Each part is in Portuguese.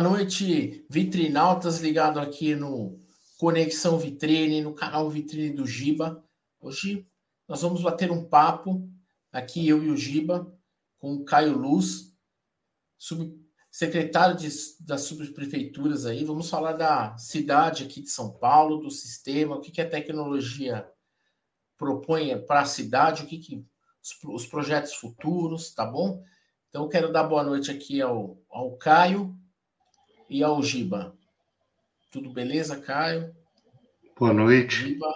Boa noite, vitrinautas ligado aqui no Conexão Vitrine, no canal Vitrine do Giba. Hoje nós vamos bater um papo aqui, eu e o Giba, com o Caio Luz, secretário de, das subprefeituras aí. Vamos falar da cidade aqui de São Paulo, do sistema, o que, que a tecnologia propõe para a cidade, o que, que os, os projetos futuros, tá bom? Então, quero dar boa noite aqui ao, ao Caio e ao Giba. Tudo beleza, Caio? Boa noite. Giba,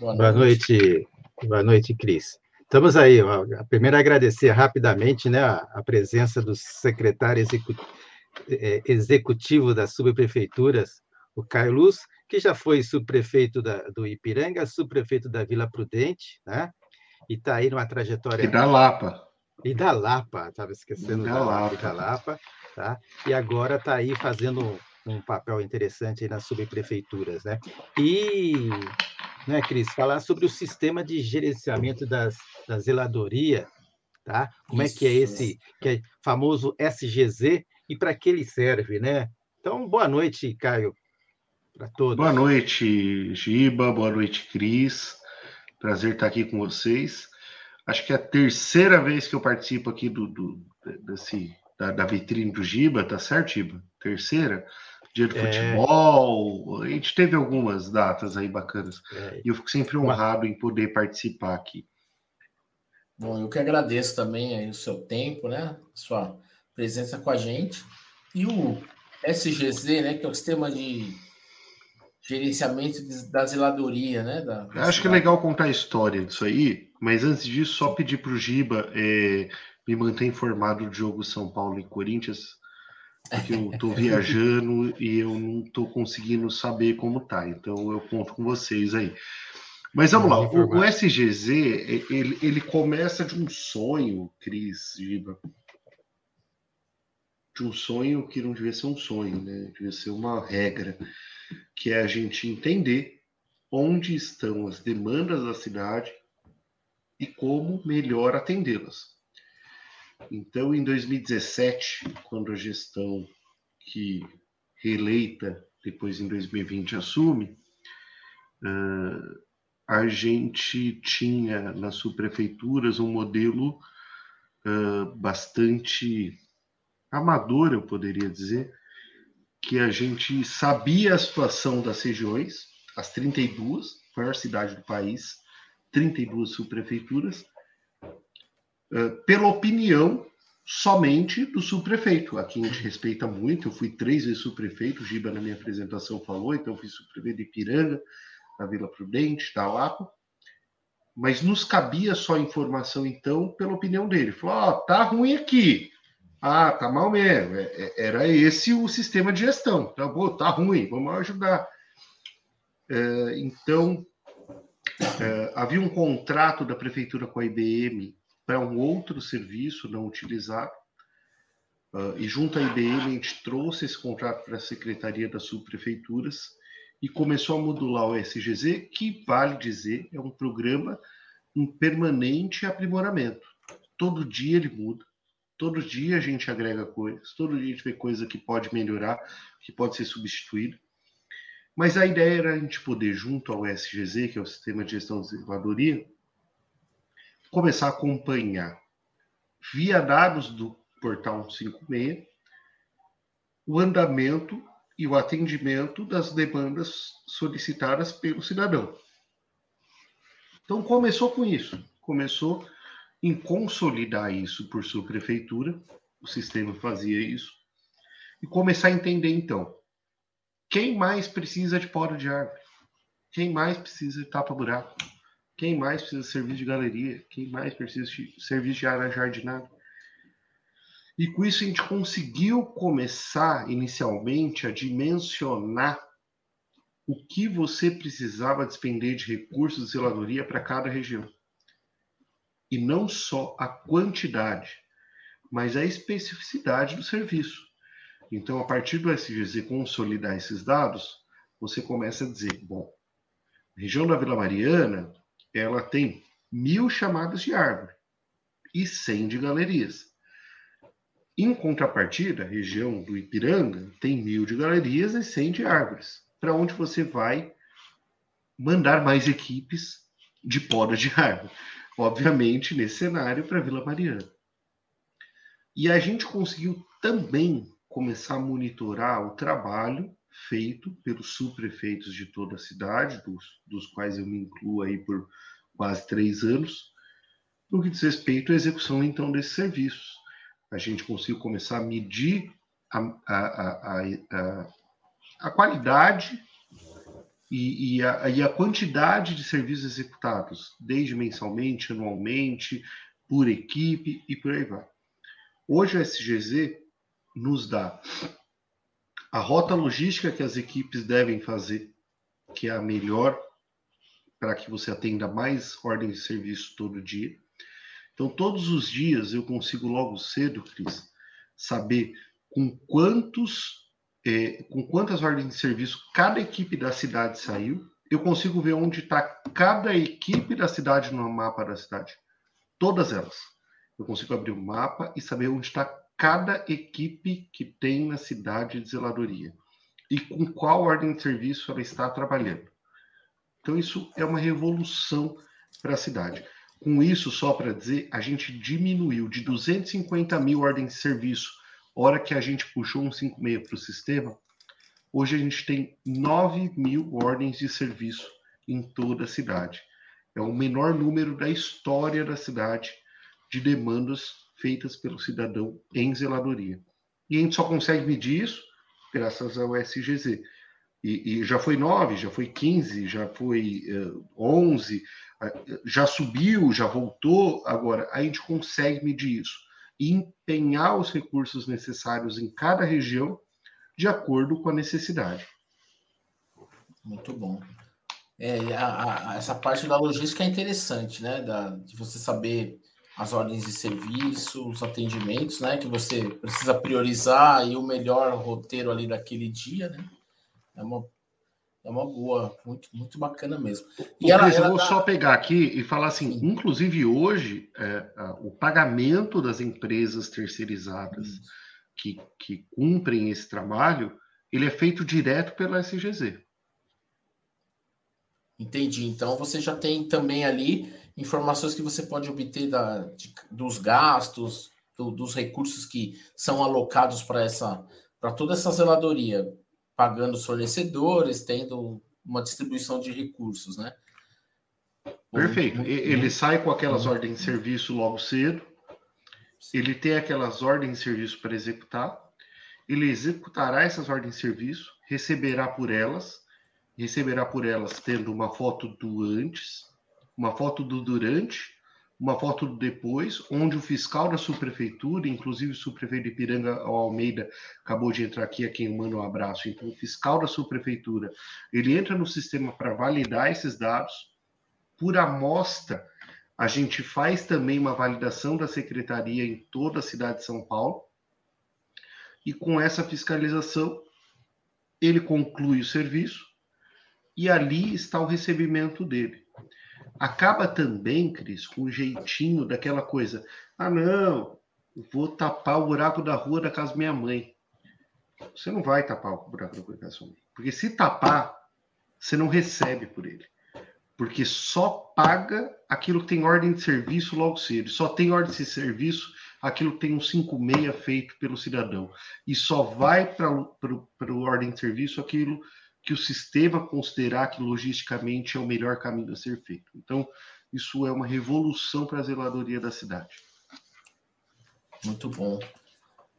boa, boa noite. noite. Boa noite, Cris. Estamos aí. Primeiro, agradecer rapidamente né, a presença do secretário é, executivo das subprefeituras, o Caio Luz, que já foi subprefeito da, do Ipiranga, subprefeito da Vila Prudente, né? E está aí numa trajetória. E da Lapa. E da Lapa, estava esquecendo da, da Lapa. da Lapa, tá? E agora está aí fazendo um papel interessante aí nas subprefeituras, né? E, né, Cris, falar sobre o sistema de gerenciamento das, da zeladoria, tá? Como Isso. é que é esse que é famoso SGZ e para que ele serve, né? Então, boa noite, Caio, para todos. Boa noite, Giba, boa noite, Cris. Prazer estar aqui com vocês acho que é a terceira vez que eu participo aqui do, do desse, da, da, vitrine do Giba, tá certo, Giba? Terceira? Dia do é... futebol, a gente teve algumas datas aí bacanas. É... E eu fico sempre honrado em poder participar aqui. Bom, eu que agradeço também aí o seu tempo, né? Sua presença com a gente. E o SGZ, né? Que é o sistema de gerenciamento da zeladoria, né? Da, Acho que é legal contar a história disso aí, mas antes disso, só pedir para o Giba é, me manter informado do jogo São Paulo e Corinthians, porque eu estou viajando e eu não estou conseguindo saber como tá. Então eu conto com vocês aí. Mas vamos lá, o, o, SGZ ele, ele começa de um sonho, Cris, Giba. De um sonho que não devia ser um sonho, né? Devia ser uma regra que é a gente entender onde estão as demandas da cidade e como melhor atendê-las. Então, em 2017, quando a gestão que reeleita depois em 2020 assume, uh, a gente tinha nas subprefeituras um modelo uh, bastante amador, eu poderia dizer, que a gente sabia a situação das regiões, as 32, maior cidade do país, 32 subprefeituras, pela opinião somente do subprefeito, a quem a gente respeita muito. Eu fui três vezes subprefeito, o Giba na minha apresentação falou, então fui subprefeito de Ipiranga, da Vila Prudente, da Lapa. Mas nos cabia só informação, então, pela opinião dele. Falou: oh, tá ruim aqui. Ah, tá mal mesmo. É, é, era esse o sistema de gestão. Tá bom, tá ruim, vamos ajudar. É, então, havia um contrato da prefeitura com a IBM para um outro serviço não utilizado. Uh, e junto à IBM, a gente trouxe esse contrato para a Secretaria das Subprefeituras e começou a modular o SGZ, que, vale dizer, é um programa em permanente aprimoramento. Todo dia ele muda, Todo dia a gente agrega coisas, todo dia a gente vê coisa que pode melhorar, que pode ser substituída. Mas a ideia era a gente poder, junto ao SGZ, que é o Sistema de Gestão de Zeladoria, começar a acompanhar, via dados do Portal 56, o andamento e o atendimento das demandas solicitadas pelo cidadão. Então começou com isso, começou em consolidar isso por sua prefeitura, o sistema fazia isso, e começar a entender então quem mais precisa de poda de árvore, quem mais precisa de tapa-buraco, quem mais precisa de serviço de galeria, quem mais precisa de serviço de área jardinada. E com isso a gente conseguiu começar inicialmente a dimensionar o que você precisava despender de recursos de zeladoria para cada região e não só a quantidade, mas a especificidade do serviço. Então, a partir do SGZ consolidar esses dados, você começa a dizer, bom, região da Vila Mariana, ela tem mil chamadas de árvore e cem de galerias. Em contrapartida, a região do Ipiranga tem mil de galerias e cem de árvores, para onde você vai mandar mais equipes de poda de árvore. Obviamente, nesse cenário, para Vila Mariana. E a gente conseguiu também começar a monitorar o trabalho feito pelos subprefeitos de toda a cidade, dos, dos quais eu me incluo aí por quase três anos, no que diz respeito à execução, então, desses serviços. A gente conseguiu começar a medir a, a, a, a qualidade e, e, a, e a quantidade de serviços executados, desde mensalmente, anualmente, por equipe e por aí vai. Hoje o SGZ nos dá a rota logística que as equipes devem fazer, que é a melhor para que você atenda mais ordens de serviço todo dia. Então, todos os dias eu consigo logo cedo, Cris, saber com quantos, é, com quantas ordens de serviço cada equipe da cidade saiu. Eu consigo ver onde está cada equipe da cidade no mapa da cidade. Todas elas. Eu consigo abrir o um mapa e saber onde está cada equipe que tem na cidade de zeladoria e com qual ordem de serviço ela está trabalhando. Então, isso é uma revolução para a cidade. Com isso, só para dizer, a gente diminuiu de 250 mil ordens de serviço, hora que a gente puxou um 56 para o sistema, hoje a gente tem 9 mil ordens de serviço em toda a cidade. É o menor número da história da cidade de demandas feitas pelo cidadão em zeladoria. E a gente só consegue medir isso graças ao SGZ. E, e, já foi 9, já foi 15, já foi uh, 11, uh, já subiu, já voltou. Agora, a gente consegue medir isso e empenhar os recursos necessários em cada região de acordo com a necessidade. Muito bom. É, a, a, essa parte da logística é interessante, né? Da, de você saber as ordens de serviço, os atendimentos, né? Que você precisa priorizar e o melhor roteiro ali daquele dia, né? É uma, é uma boa, muito, muito bacana mesmo. E ela, ela eu vou dá... só pegar aqui e falar assim, Sim. inclusive hoje, é, o pagamento das empresas terceirizadas que, que cumprem esse trabalho, ele é feito direto pela SGZ. Entendi. Então você já tem também ali informações que você pode obter da, de, dos gastos, do, dos recursos que são alocados para essa para toda essa zeladoria pagando os fornecedores, tendo uma distribuição de recursos, né? Perfeito. Ele sai com aquelas ordens de serviço logo cedo, ele tem aquelas ordens de serviço para executar, ele executará essas ordens de serviço, receberá por elas, receberá por elas tendo uma foto do antes, uma foto do durante uma foto do depois, onde o fiscal da subprefeitura, inclusive o subprefeito de Piranga Almeida, acabou de entrar aqui, a quem eu mando um abraço. Então, o fiscal da subprefeitura, ele entra no sistema para validar esses dados. Por amostra, a gente faz também uma validação da secretaria em toda a cidade de São Paulo. E com essa fiscalização, ele conclui o serviço e ali está o recebimento dele acaba também, Cris, com um jeitinho daquela coisa. Ah, não, vou tapar o buraco da rua da casa da minha mãe. Você não vai tapar o buraco da rua da casa da sua mãe. Porque se tapar, você não recebe por ele. Porque só paga aquilo que tem ordem de serviço logo cedo. Só tem ordem de serviço aquilo que tem um 56 feito pelo cidadão. E só vai para o ordem de serviço aquilo que o sistema considerar que logisticamente é o melhor caminho a ser feito. Então, isso é uma revolução para a zeladoria da cidade. Muito bom.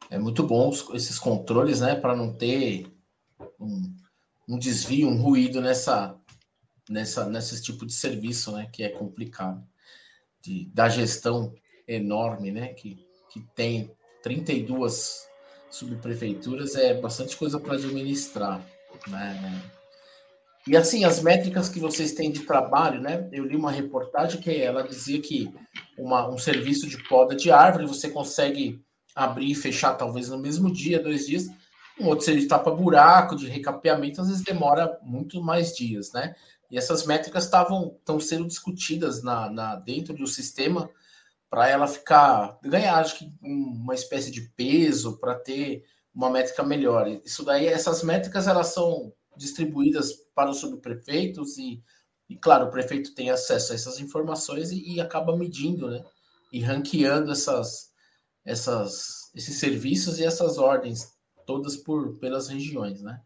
É muito bom esses controles, né, para não ter um, um, desvio, um ruído nessa, nessa, nesse tipo de serviço, né, que é complicado. De, da gestão enorme, né, que, que tem 32 subprefeituras, é bastante coisa para administrar. Né? E assim, as métricas que vocês têm de trabalho, né? Eu li uma reportagem que ela dizia que uma, um serviço de poda de árvore você consegue abrir e fechar talvez no mesmo dia, dois dias. Um outro serviço de tapa-buraco, de recapeamento, às vezes demora muito mais dias, né? E essas métricas estavam estão sendo discutidas na, na, dentro do sistema para ela ficar ganhar acho que uma espécie de peso para ter uma métrica melhor. Isso daí, essas métricas elas são distribuídas para os subprefeitos e, e claro, o prefeito tem acesso a essas informações e, e acaba medindo, né? E ranqueando essas, essas, esses serviços e essas ordens todas por pelas regiões, né?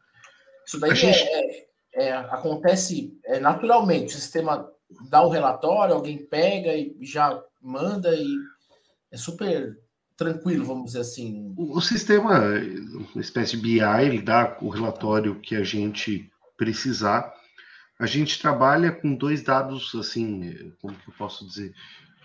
Isso daí gente... é, é, é, acontece é, naturalmente. O sistema dá o relatório, alguém pega e já manda e é super tranquilo, vamos dizer assim. O, sistema, uma espécie de BI, ele dá o relatório que a gente precisar. A gente trabalha com dois dados, assim, como que eu posso dizer,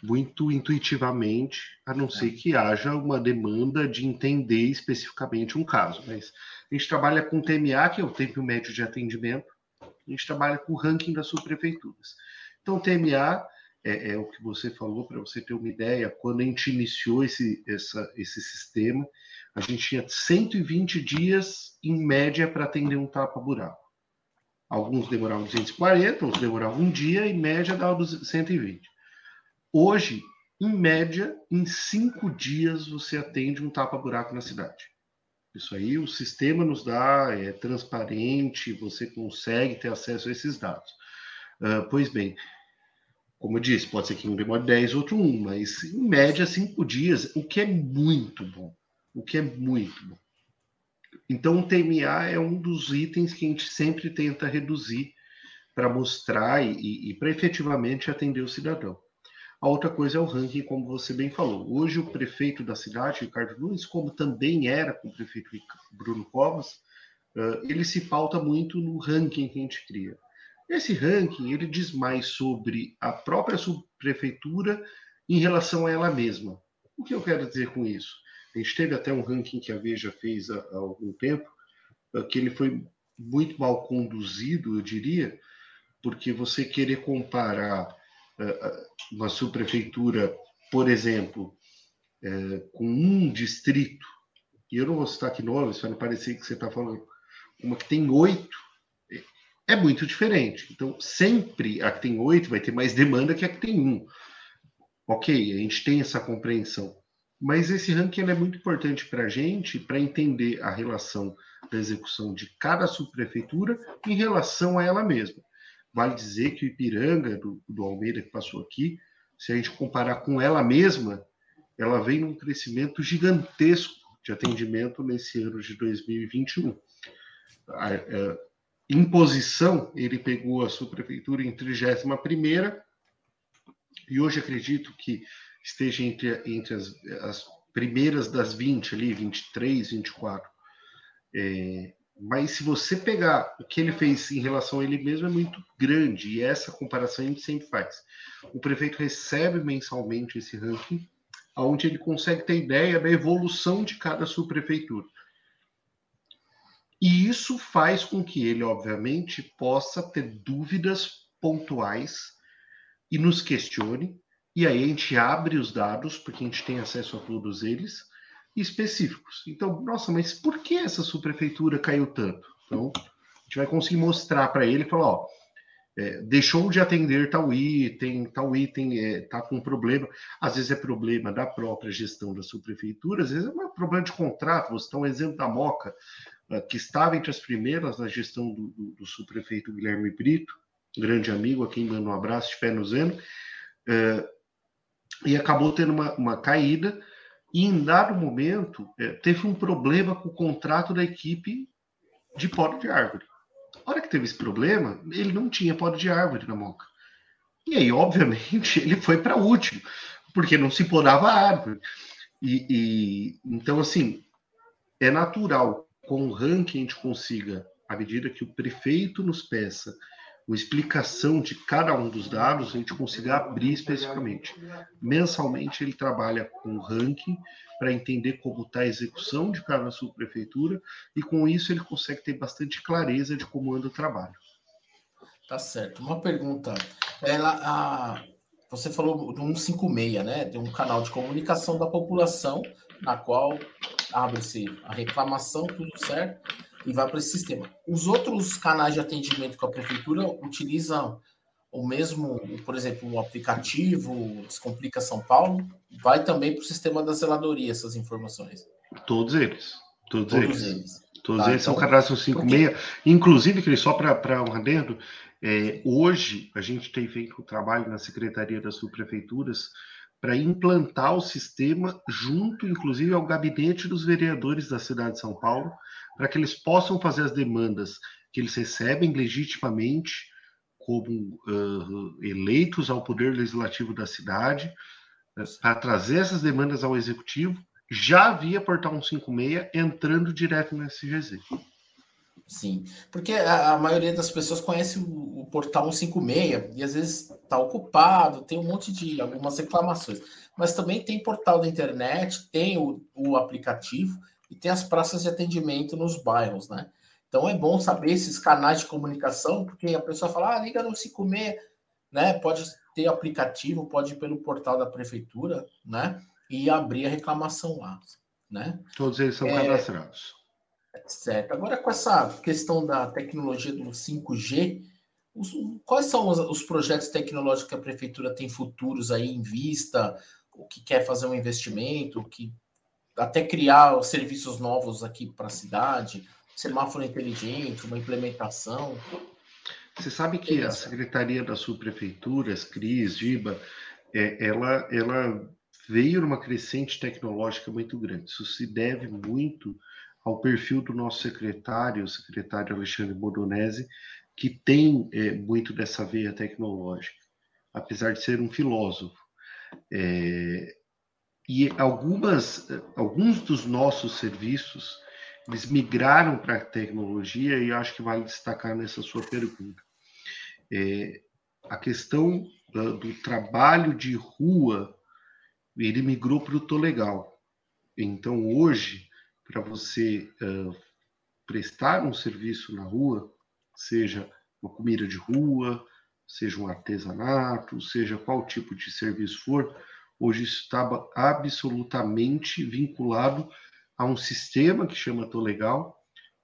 muito intuitivamente, a não ser que haja uma demanda de entender especificamente um caso. Mas a gente trabalha com TMA, que é o tempo médio de atendimento, a gente trabalha com o ranking das subprefeituras. Então, TMA é, é o que você falou, para você ter uma ideia, quando a gente iniciou esse, essa, esse sistema, a gente tinha 120 dias em média para atender um tapa-buraco. Alguns demoravam 240, outros demoravam um dia, em média dava 120. Hoje, em média, em cinco dias você atende um tapa-buraco na cidade. Isso aí o sistema nos dá, é transparente, você consegue ter acesso a esses dados. Uh, pois bem, como eu disse, pode ser que um demore 10, outro 1, mas em média 5 dias, o que é muito bom. O que é muito bom. Então, o TMA é um dos itens que a gente sempre tenta reduzir para mostrar e, e para efetivamente atender o cidadão. A outra coisa é o ranking, como você bem falou. Hoje, o prefeito da cidade, Ricardo Nunes, como também era com o prefeito Bruno Covas, ele se pauta muito no ranking que a gente cria. Esse ranking ele diz mais sobre a própria subprefeitura em relação a ela mesma. O que eu quero dizer com isso? A gente teve até um ranking que a Veja fez há, há algum tempo, eh, que ele foi muito mal conduzido, eu diria, porque você querer comparar uh, uma subprefeitura, por exemplo, uh, com um distrito, e eu não vou citar aqui nomes, para não parecer que você está falando, uma que tem oito é muito diferente. Então, sempre a que tem oito vai ter mais demanda que a que tem um. Ok, a gente tem essa compreensão. Mas esse ranking é muito importante para a gente, para entender a relação da execução de cada subprefeitura em relação a ela mesma. Vale dizer que o Ipiranga, do, do Almeida, que passou aqui, se a gente comparar com ela mesma, ela vem num crescimento gigantesco de atendimento nesse ano de 2021 imposição, ele pegou a sua prefeitura em 31 e hoje acredito que esteja entre, entre as, as primeiras das 20 ali, 23, 24. É, mas se você pegar o que ele fez em relação a ele mesmo é muito grande e essa comparação a gente sempre faz. O prefeito recebe mensalmente esse ranking, onde ele consegue ter ideia da evolução de cada subprefeitura. E isso faz com que ele, obviamente, possa ter dúvidas pontuais e nos questione. E aí a gente abre os dados, porque a gente tem acesso a todos eles, específicos. Então, nossa, mas por que essa subprefeitura caiu tanto? Então, a gente vai conseguir mostrar para ele falar, ó, é, deixou de atender tal item, tal item está é, tá com problema. Às vezes é problema da própria gestão da subprefeitura, às vezes é um problema de contrato. Você está um exemplo da Moca. Ah, que estava entre as primeiras na gestão do, do, do subprefeito Guilherme Brito, grande amigo, a quem mando um abraço de fé no Zeno, uh, e acabou tendo uma, uma, caída, e em dado momento uh, teve um problema com o contrato da equipe de poda de árvore. A hora que teve esse problema, ele não tinha poda de árvore na Moca. E aí, obviamente, ele foi para último, porque não se podava árvore. E, e, então, assim, é natural com o ranking a gente consiga, à medida que o prefeito nos peça uma explicação de cada um dos dados, a gente consiga abrir especificamente. Mensalmente ele trabalha com o ranking para entender como está a execução de cada subprefeitura e com isso ele consegue ter bastante clareza de como anda o trabalho. Tá certo. Uma pergunta. Ela, a, você falou do 156, né? De um canal de comunicação da população na qual abre-se a reclamação, tudo certo, e vai para esse sistema. Os outros canais de atendimento com a prefeitura utilizam o mesmo, por exemplo, o aplicativo Descomplica São Paulo, vai também para o sistema da zeladoria essas informações. Todos eles. Todos, todos eles. eles. Todos tá, eles então, são cadastro 56. Porque... Inclusive, Cris, só para um adendo, é, hoje a gente tem feito um trabalho na Secretaria das Subprefeituras para implantar o sistema junto, inclusive, ao gabinete dos vereadores da cidade de São Paulo, para que eles possam fazer as demandas que eles recebem legitimamente como uh, eleitos ao poder legislativo da cidade, uh, para trazer essas demandas ao executivo, já via Portal 156 entrando direto no SGZ. Sim, porque a, a, maioria das pessoas conhece o, o portal 156 e às vezes está ocupado, tem um monte de algumas reclamações. Mas também tem portal da internet, tem o, o aplicativo e tem as praças de atendimento nos bairros, né? Então é bom saber esses canais de comunicação, porque a pessoa fala, ah, liga no 56, né? Pode ter aplicativo, pode ir pelo portal da prefeitura, né? E abrir a reclamação lá, né? Todos eles são é... cadastrados. Certo. Agora, com essa questão da tecnologia do 5G, os, quais são os, os, projetos tecnológicos que a prefeitura tem futuros aí em vista? O que quer fazer um investimento, que até criar serviços novos aqui para a cidade, semáforo inteligente, uma implementação? Você sabe que a Secretaria das Subprefeituras, CRIS, GIBA, é, ela, ela veio numa crescente tecnológica muito grande. Isso se deve muito ao perfil do nosso secretário, o secretário Alexandre Bodonese, que tem é, muito dessa veia tecnológica, apesar de ser um filósofo. É, e algumas, alguns dos nossos serviços, eles migraram para a tecnologia e eu acho que vale destacar nessa sua pergunta. É, a questão do, do trabalho de rua, ele migrou para o Tolegal. Então, hoje, para você uh, prestar um serviço na rua, seja uma comida de rua, seja um artesanato, seja qual tipo de serviço for, hoje está absolutamente vinculado a um sistema que chama Tolegal,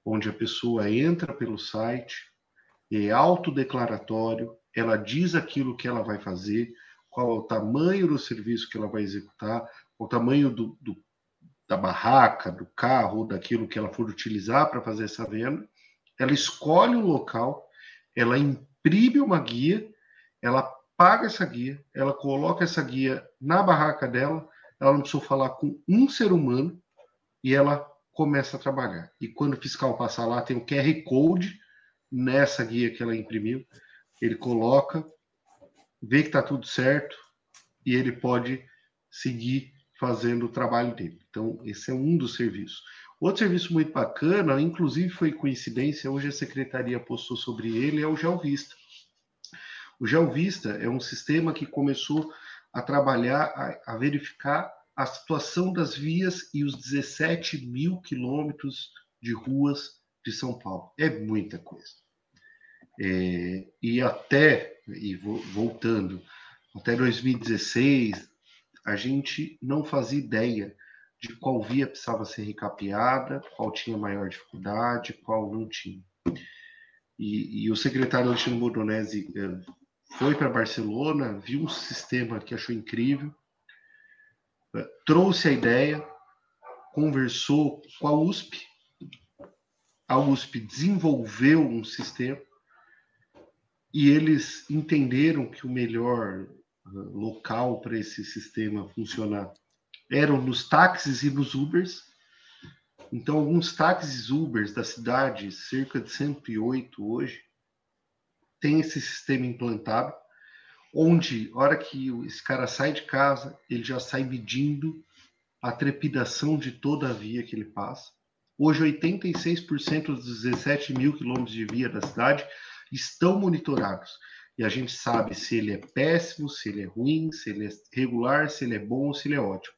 onde a pessoa entra pelo site, é autodeclaratório, ela diz aquilo que ela vai fazer, qual é o tamanho do serviço que ela vai executar, o tamanho do, do da barraca, do carro, daquilo que ela for utilizar para fazer essa venda, ela escolhe o local, ela imprime uma guia, ela paga essa guia, ela coloca essa guia na barraca dela, ela não precisa falar com um ser humano e ela começa a trabalhar. E quando o fiscal passar lá, tem o QR Code nessa guia que ela imprimiu, ele coloca, vê que está tudo certo e ele pode seguir fazendo o trabalho dele. Então, esse é um dos serviços. Outro serviço muito bacana, inclusive foi coincidência, hoje a secretaria postou sobre ele, é o GeoVista. O GeoVista é um sistema que começou a trabalhar, a, a verificar a situação das vias e os 17 mil quilômetros de ruas de São Paulo. É muita coisa. É, e até, e voltando, até 2016, a gente não fazia ideia de qual via precisava ser recapeada, qual tinha maior dificuldade, qual não tinha. E, e o secretário Alexandre Bordonese eh, foi para Barcelona, viu um sistema que achou incrível, eh, trouxe a ideia, conversou com a USP, a USP desenvolveu um sistema e eles entenderam que o melhor local para esse sistema funcionar eram nos táxis e nos Ubers. Então, alguns táxis Ubers da cidade, cerca de 108 hoje, tem esse sistema implantado, onde, hora que esse cara sai de casa, ele já sai medindo a trepidação de toda a via que ele passa. Hoje, 86% dos 17 mil quilômetros de via da cidade estão monitorados e a gente sabe se ele é péssimo, se ele é ruim, se ele é regular, se ele é bom, se ele é ótimo.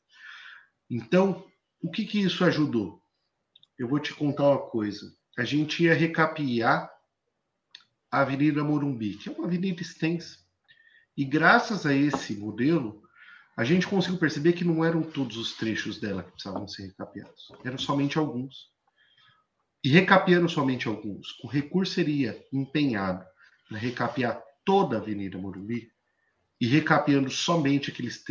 Então, o que, que isso ajudou? Eu vou te contar uma coisa. A gente ia recapear a Avenida Morumbi, que é uma avenida extensa. E graças a esse modelo, a gente conseguiu perceber que não eram todos os trechos dela que precisavam ser recapeados, eram somente alguns. E recapeando somente alguns, o recurso seria empenhado para recapear toda a Avenida Morumbi e recapeando somente aqueles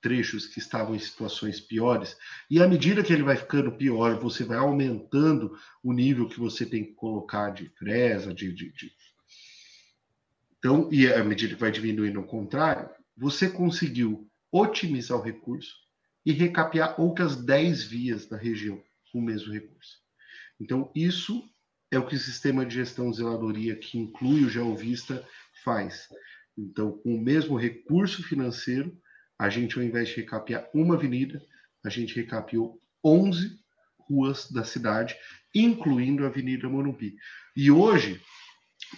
trechos que estavam em situações piores. E à medida que ele vai ficando pior, você vai aumentando o nível que você tem que colocar de fresa, de, de, de... Então, e à medida que vai diminuindo o contrário, você conseguiu otimizar o recurso e recapear outras 10 vias da região com o mesmo recurso. Então, isso é o que o sistema de gestão de zeladoria, que inclui o GeoVista, faz. Então, com o mesmo recurso financeiro, a gente, ao invés de recapear uma avenida, a gente recapeou 11 ruas da cidade, incluindo a Avenida Morumbi. E hoje,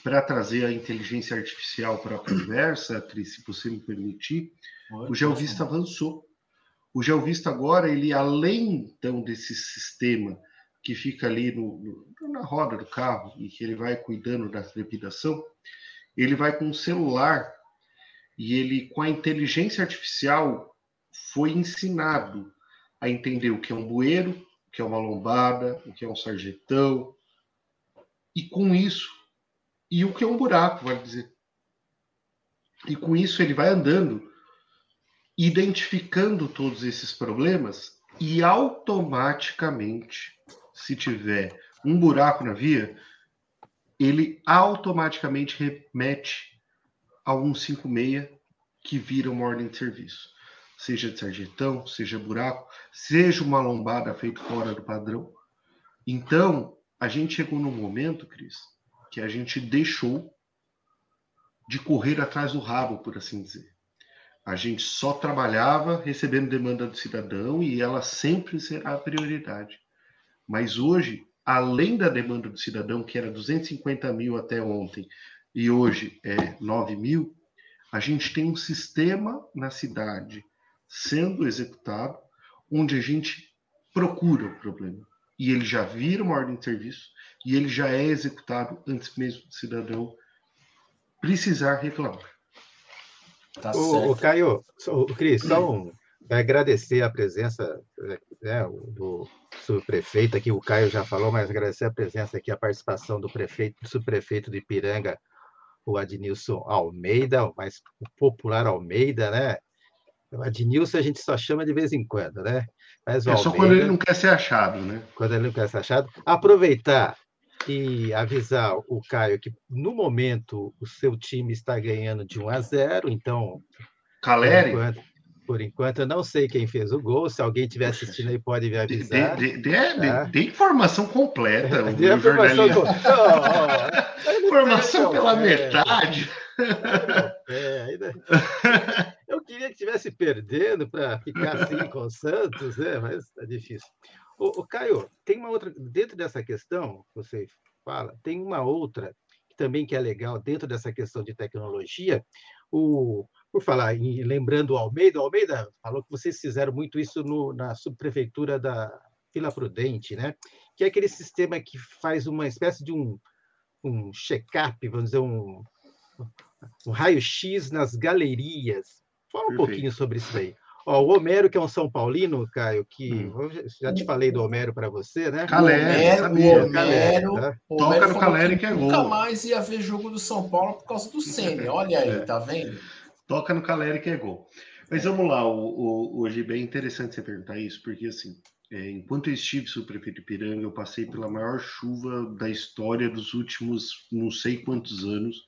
para trazer a inteligência artificial para a conversa, Cris, se você me permitir, o GeoVista avançou. O GeoVista agora, ele além então desse sistema que fica ali no, no, na roda do carro e que ele vai cuidando da trepidação, ele vai com um celular e ele, com a inteligência artificial, foi ensinado a entender o que é um bueiro, o que é uma lombada, o que é um sarjetão, e com isso, e o que é um buraco, vai dizer. E com isso ele vai andando, identificando todos esses problemas e automaticamente, se tiver um buraco na via, ele automaticamente remete a 156 que vira uma ordem de serviço. Seja de sarjetão, seja buraco, seja uma lombada feita fora do padrão. Então, a gente chegou num momento, Cris, que a gente deixou de correr atrás do rabo, por assim dizer. A gente só trabalhava recebendo demanda do cidadão e ela sempre será a prioridade. Mas hoje além da demanda do cidadão, que era 250 mil até ontem, e hoje é 9 mil, a gente tem um sistema na cidade sendo executado, onde a gente procura o problema. E ele já vira uma ordem de serviço, e ele já é executado antes mesmo do cidadão precisar reclamar. Tá o, o Caio, o Cris, só um, agradecer a presença né, do subprefeito aqui, o Caio já falou, mas agradecer a presença aqui, a participação do prefeito, do subprefeito de Ipiranga, o Adnilson Almeida, o mais popular Almeida, né? O Adnilson a gente só chama de vez em quando, né? Mas é Almeida, só quando ele não quer ser achado, né? Quando ele não quer ser achado. Aproveitar e avisar o Caio que, no momento, o seu time está ganhando de 1 a 0, então... Caleri? Enquanto, por enquanto, eu não sei quem fez o gol. Se alguém estiver assistindo aí, pode me avisar. Dê, dê, tá? dê, informação completa. Dê informação, com... informação pela metade. É, ainda... Eu queria que estivesse perdendo para ficar assim com o Santos, né? mas é difícil. O, o Caio, tem uma outra. Dentro dessa questão, você fala, tem uma outra que também que é legal dentro dessa questão de tecnologia. O, por falar em lembrando o Almeida, o Almeida falou que vocês fizeram muito isso no, na subprefeitura da Vila Prudente, né? Que é aquele sistema que faz uma espécie de um, um check-up, vamos dizer, um, um raio-x nas galerias. Fala um Perfeito. pouquinho sobre isso aí. Ó, o Homero, que é um São Paulino, Caio, que hum. já te falei do Homero para você, né? Caleri, sabia. Homero, Caleri, tá? Toca no Caleri que é gol. Nunca mais ia ver jogo do São Paulo por causa do Senna. Olha aí, é. tá vendo? Toca no Caleri que é gol. Mas vamos lá, o, o, hoje é interessante você perguntar isso, porque assim, é, enquanto eu estive subprefeito de Piranga, eu passei pela maior chuva da história dos últimos não sei quantos anos.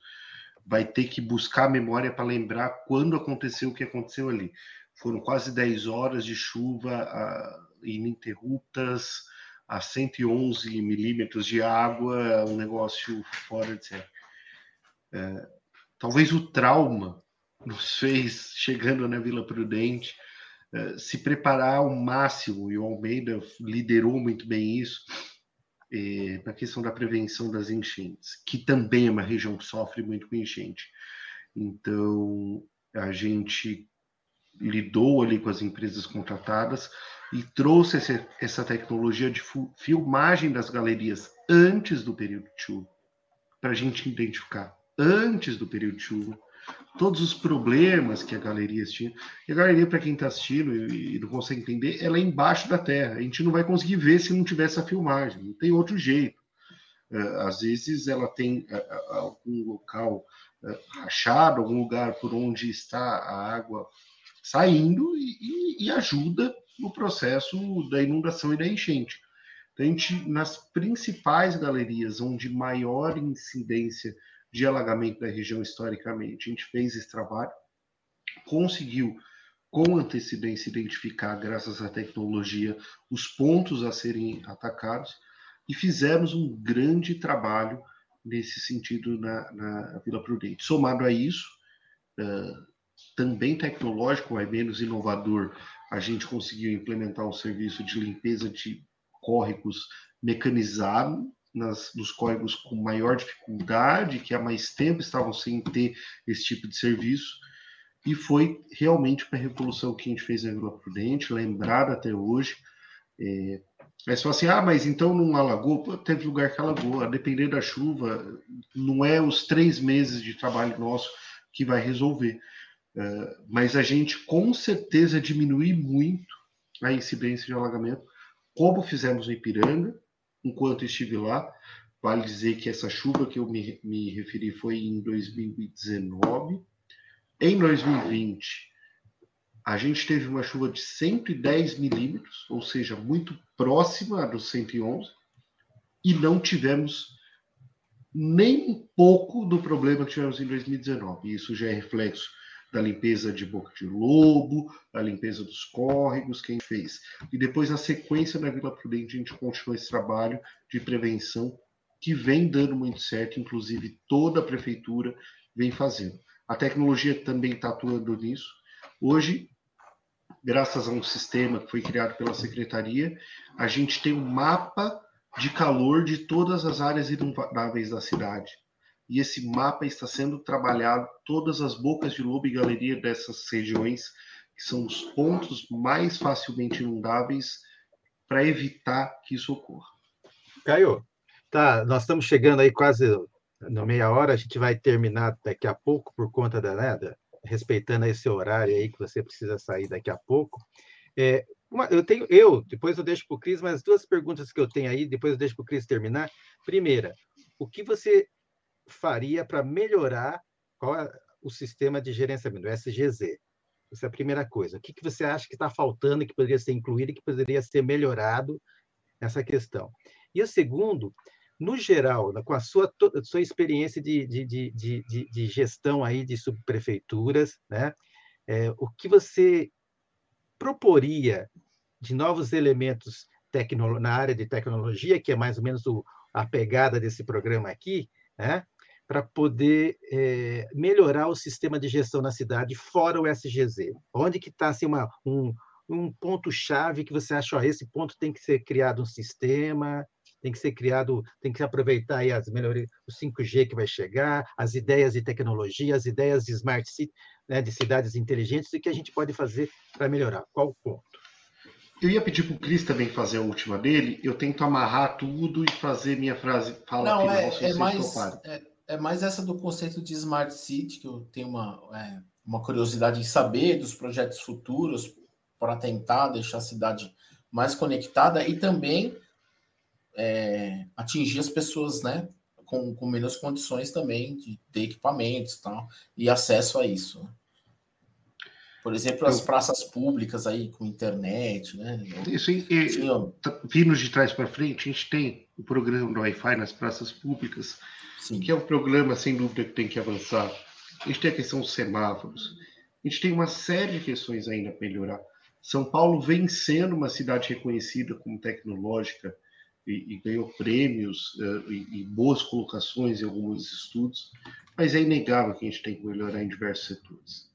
Vai ter que buscar a memória para lembrar quando aconteceu o que aconteceu ali. Foram quase 10 horas de chuva a, ininterruptas, a 111 milímetros de água, um negócio fora de série. É, talvez o trauma nos fez, chegando na Vila Prudente, uh, se preparar ao máximo, e o Almeida liderou muito bem isso, eh, na questão da prevenção das enchentes, que também é uma região que sofre muito com enchente. Então, a gente lidou ali com as empresas contratadas e trouxe essa, essa tecnologia de filmagem das galerias antes do período de chuva, para a gente identificar antes do período de chuva todos os problemas que a galeria tinha. E a galeria, para quem está assistindo e, e, não consegue entender, ela é embaixo da terra. A gente não vai conseguir ver se não tiver essa filmagem. Não tem outro jeito. Uh, às vezes ela tem uh, algum local rachado, algum lugar por onde está a água saindo e, e, e ajuda no processo da inundação e da enchente. Então, a gente, nas principais galerias onde maior incidência de alagamento da região historicamente, a gente fez esse trabalho, conseguiu com antecedência identificar, graças à tecnologia, os pontos a serem atacados e fizemos um grande trabalho nesse sentido na, na Vila Prudente. Somado a isso, uh, também tecnológico, mas menos inovador, a gente conseguiu implementar um serviço de limpeza de córregos mecanizado nas, nos córregos com maior dificuldade, que há mais tempo estavam sem ter esse tipo de serviço, e foi realmente uma revolução que a gente fez na Vila Prudente, lembrada até hoje. É, fala assim, ah, mas então não alagou? Pô, teve lugar que alagou, a depender da chuva, não é os três meses de trabalho nosso que vai resolver. Uh, mas a gente com certeza diminui muito a incidência de alagamento, como fizemos no Ipiranga, enquanto estive lá. Vale dizer que essa chuva que eu me, me referi foi em 2019. Em 2020, a gente teve uma chuva de 110 milímetros, ou seja, muito próxima dos 111, e não tivemos nem um pouco do problema que tivemos em 2019. Isso já é reflexo da limpeza de boca de lobo, da limpeza dos córregos, quem fez. E depois, na sequência, na Vila Prudente, a gente continua esse trabalho de prevenção que vem dando muito certo, inclusive toda a prefeitura vem fazendo. A tecnologia também está atuando nisso. Hoje, graças a um sistema que foi criado pela secretaria, a gente tem um mapa de calor de todas as áreas inundáveis da cidade. E esse mapa está sendo trabalhado todas as bocas de lobo e galeria dessas regiões, que são os pontos mais facilmente inundáveis, para evitar que isso ocorra. Caio, tá, nós estamos chegando aí quase na meia hora, a gente vai terminar daqui a pouco por conta da, né, respeitando esse horário aí que você precisa sair daqui a pouco. É, uma, eu tenho, eu, depois eu deixo para o Cris, mas duas perguntas que eu tenho aí, depois eu deixo para o Cris terminar. Primeira, o que você faria para melhorar qual é o sistema de gerenciamento, o SGZ? Essa é a primeira coisa. O que, que você acha que está faltando, que poderia ser incluído, que poderia ser melhorado nessa questão? E o segundo, no geral, com a sua, sua experiência de, de, de, de, de gestão aí de subprefeituras, né? É, o que você proporia de novos elementos na área de tecnologia, que é mais ou menos o, a pegada desse programa aqui, né? para poder é, melhorar o sistema de gestão na cidade fora o SGZ? Onde que está assim, um, um ponto-chave que você acha, ó, esse ponto tem que ser criado um sistema, tem que ser criado, tem que aproveitar aí as melhorias, o 5G que vai chegar, as ideias de tecnologia, as ideias de smart city, né, de cidades inteligentes, e que a gente pode fazer para melhorar. Qual o ponto? Eu ia pedir para o Cris também fazer a última dele, eu tento amarrar tudo e fazer minha frase fala Não, final, é, é mais, é, é, mais essa do conceito de smart city, que eu tenho uma, é, uma curiosidade em saber dos projetos futuros para tentar deixar a cidade mais conectada e também é, atingir as pessoas, né? Com, com menos condições também de ter equipamentos tal, e acesso a isso. Por exemplo, as praças públicas aí com internet, né? Isso, e, vindo de trás para frente, a gente tem o programa do Wi-Fi nas praças públicas, Sim. que é um programa, sem dúvida, que tem que avançar. A gente tem a questão dos semáforos. A gente tem uma série de questões ainda para melhorar. São Paulo vem sendo uma cidade reconhecida como tecnológica, e, e ganhou prêmios uh, e, e, boas colocações em alguns estudos, mas é inegável que a gente tem que melhorar em diversos setores.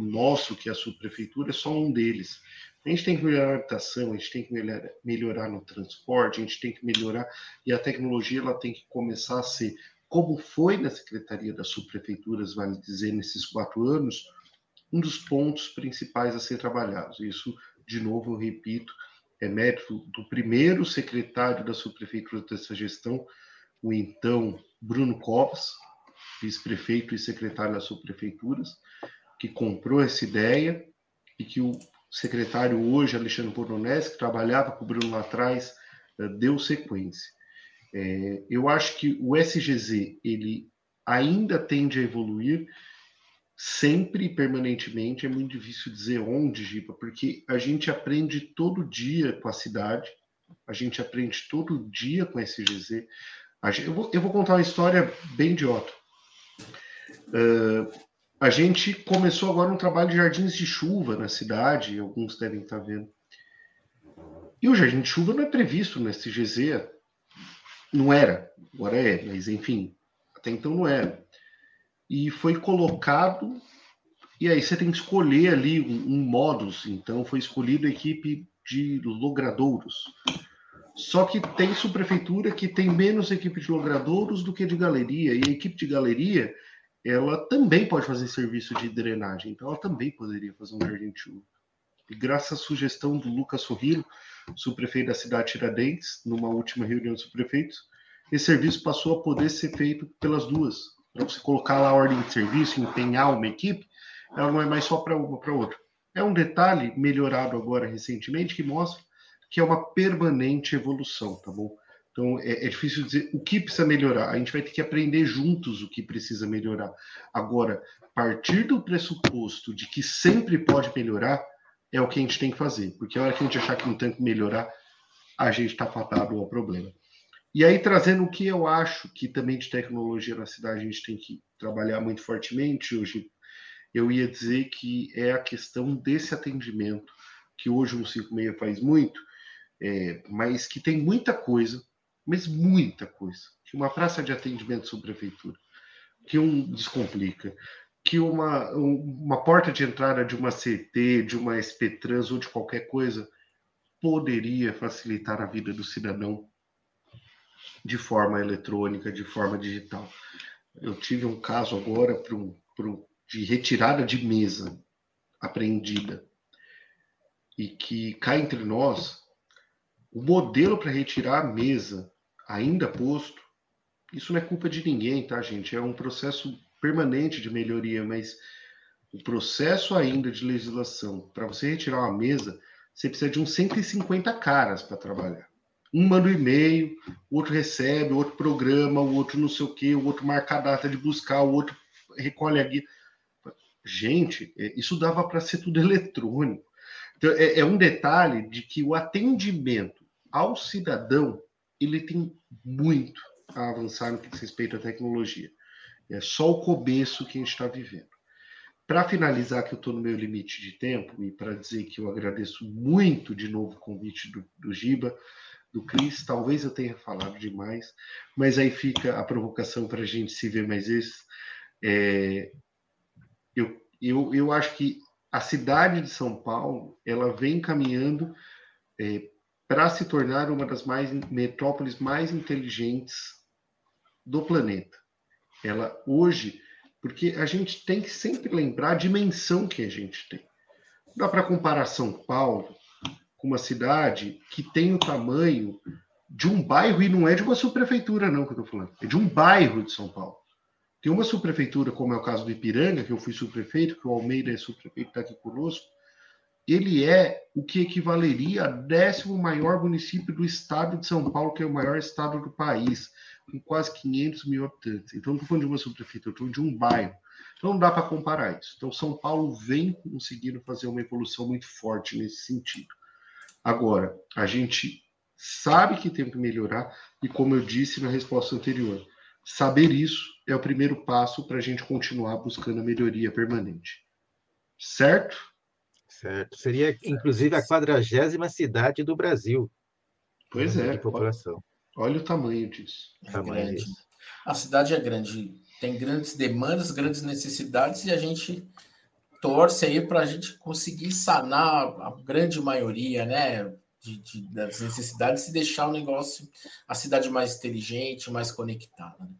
O nosso, que é a subprefeitura, é só um deles. A gente tem que melhorar a habitação, a gente tem que melhorar, melhorar no transporte, a gente tem que melhorar, e a tecnologia ela tem que começar a ser, como foi na Secretaria das Subprefeituras, vale dizer, nesses quatro anos, um dos pontos principais a ser trabalhados. Isso, de novo, eu repito, é mérito do primeiro secretário da subprefeitura dessa gestão, o então Bruno Covas, vice-prefeito e secretário das subprefeituras, que comprou essa ideia e que o secretário hoje, Alexandre Boronese, que trabalhava com o Bruno lá atrás, eh, deu sequência. É, eu acho que o SGZ ele ainda tende a evoluir sempre e permanentemente. É muito difícil dizer onde, Giba, porque a gente aprende todo dia com a cidade, a gente aprende todo dia com a SGZ. Gente, eu, vou, eu, vou, contar uma história bem idiota. Uh, a gente começou agora um trabalho de jardins de chuva na cidade, alguns devem estar vendo. E o jardim de chuva não é previsto no SGZ. Não era, agora é, mas enfim, até então não era. E foi colocado, e aí você tem que escolher ali um, um modus. Então foi escolhido a equipe de logradouros. Só que tem subprefeitura que tem menos equipe de logradouros do que de galeria, e a equipe de galeria ela também pode fazer serviço de drenagem, então ela também poderia fazer um jardim de chuva. E graças à sugestão do Lucas Sorrilo, subprefeito da cidade de Tiradentes, numa última reunião de subprefeitos, esse serviço passou a poder ser feito pelas duas. Para você colocar lá a ordem de serviço, empenhar uma equipe, ela não é mais só para uma para outra. É um detalhe melhorado agora recentemente que mostra que é uma permanente evolução, tá bom? Então é, é, difícil dizer o que precisa melhorar. A gente vai ter que aprender juntos o que precisa melhorar. Agora, partir do pressuposto de que sempre pode melhorar é o que a gente tem que fazer, porque a hora que a gente achar que não tem que melhorar, a gente está fatado ao problema. E aí, trazendo o que eu acho que também de tecnologia na cidade a gente tem que trabalhar muito fortemente hoje, eu ia dizer que é a questão desse atendimento, que hoje o 56 faz muito, é, mas que tem muita coisa mas muita coisa. Que uma praça de atendimento sobre prefeitura, que um descomplica, que uma, uma porta de entrada de uma CT, de uma SP Trans ou de qualquer coisa poderia facilitar a vida do cidadão de forma eletrônica, de forma digital. Eu tive um caso agora um, um, de retirada de mesa apreendida e que cá entre nós o modelo para retirar a mesa ainda posto, isso não é culpa de ninguém, tá, gente? É um processo permanente de melhoria, mas o processo ainda de legislação, para você retirar uma mesa, você precisa de uns 150 caras para trabalhar. Um manda um e-mail, o outro recebe, o outro programa, o outro não sei o quê, o outro marca a data de buscar, o outro recolhe a guia. Gente, é, isso dava para ser tudo eletrônico. Então, é, é um detalhe de que o atendimento ao cidadão ele tem muito a avançar no que diz respeito à tecnologia. É só o começo que a gente está vivendo. Para finalizar, que eu estou no meu limite de tempo, e para dizer que eu agradeço muito de novo o convite do, do Giba, do Cris, talvez eu tenha falado demais, mas aí fica a provocação para a gente se ver mais vezes. É, eu, eu, eu acho que a cidade de São Paulo ela vem caminhando é, para se tornar uma das mais metrópoles mais inteligentes do planeta. Ela hoje, porque a gente tem que sempre lembrar a dimensão que a gente tem. Dá para comparar São Paulo com uma cidade que tem o tamanho de um bairro, e não é de uma subprefeitura, não, que eu estou falando, é de um bairro de São Paulo. Tem uma subprefeitura, como é o caso do Ipiranga, que eu fui subprefeito, que o Almeida é subprefeito, está aqui conosco, ele é o que equivaleria a décimo maior município do estado de São Paulo, que é o maior estado do país, com quase 500 mil habitantes. Então, não estou falando de uma subprefeitura, estou falando de um bairro. Então, não dá para comparar isso. Então, São Paulo vem conseguindo fazer uma evolução muito forte nesse sentido. Agora, a gente sabe que tem que melhorar, e como eu disse na resposta anterior, saber isso é o primeiro passo para a gente continuar buscando a melhoria permanente. Certo? Certo. Seria, inclusive, a quadragésima cidade do Brasil. Pois é. População. Olha, olha o tamanho disso. É tamanho disso. A cidade é grande, tem grandes demandas, grandes necessidades, e a gente torce aí para a gente conseguir sanar a grande maioria, né? De, de, das necessidades e deixar o negócio, a cidade mais inteligente, mais conectada. Né?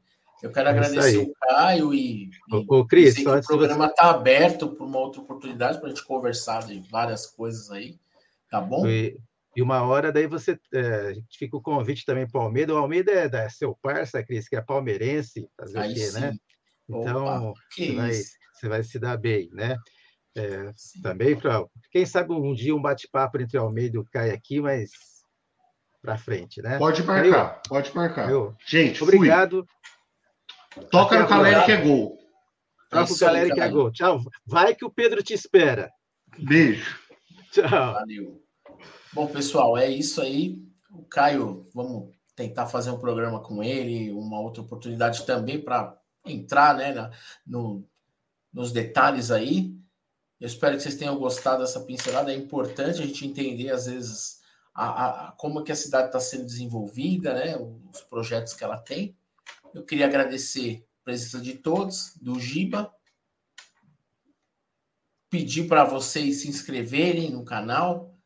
Eu quero é agradecer o Caio e, o, Cris, o programa está aberto para uma outra oportunidade para a gente conversar de várias coisas aí, tá bom? E, e uma hora daí você é, a gente fica o convite também para o Almeida. O Almeida é, é seu parça, Cris, que é palmeirense, fazer aí o quê, sim. né? Então Opa, você, vai, você vai se dar bem, né? É, também para quem sabe um dia um bate-papo entre o Almeida e o Caio aqui, mas para frente, né? Pode marcar, pode marcar. Eu, Gente, obrigado. Fui. Toca no Caleri que é gol. Toca o Caleri que é gol. Tchau. Vai que o Pedro te espera. Beijo. Tchau. Valeu. Bom, pessoal, é isso aí. O Caio, vamos tentar fazer um programa com ele, uma outra oportunidade também para entrar né, na, no, nos detalhes aí. Eu espero que vocês tenham gostado dessa pincelada. É importante a gente entender, às vezes, a, a como que a cidade está sendo desenvolvida, né, os projetos que ela tem. Eu queria agradecer a presença de todos, do Giba, pedir para vocês se inscreverem no canal,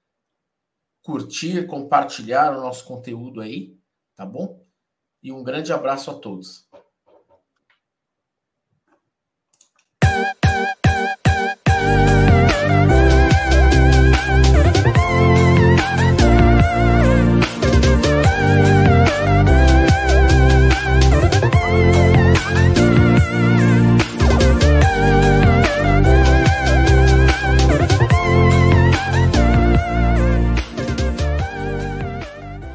curtir, compartilhar o nosso conteúdo aí, tá bom? E um grande abraço a todos.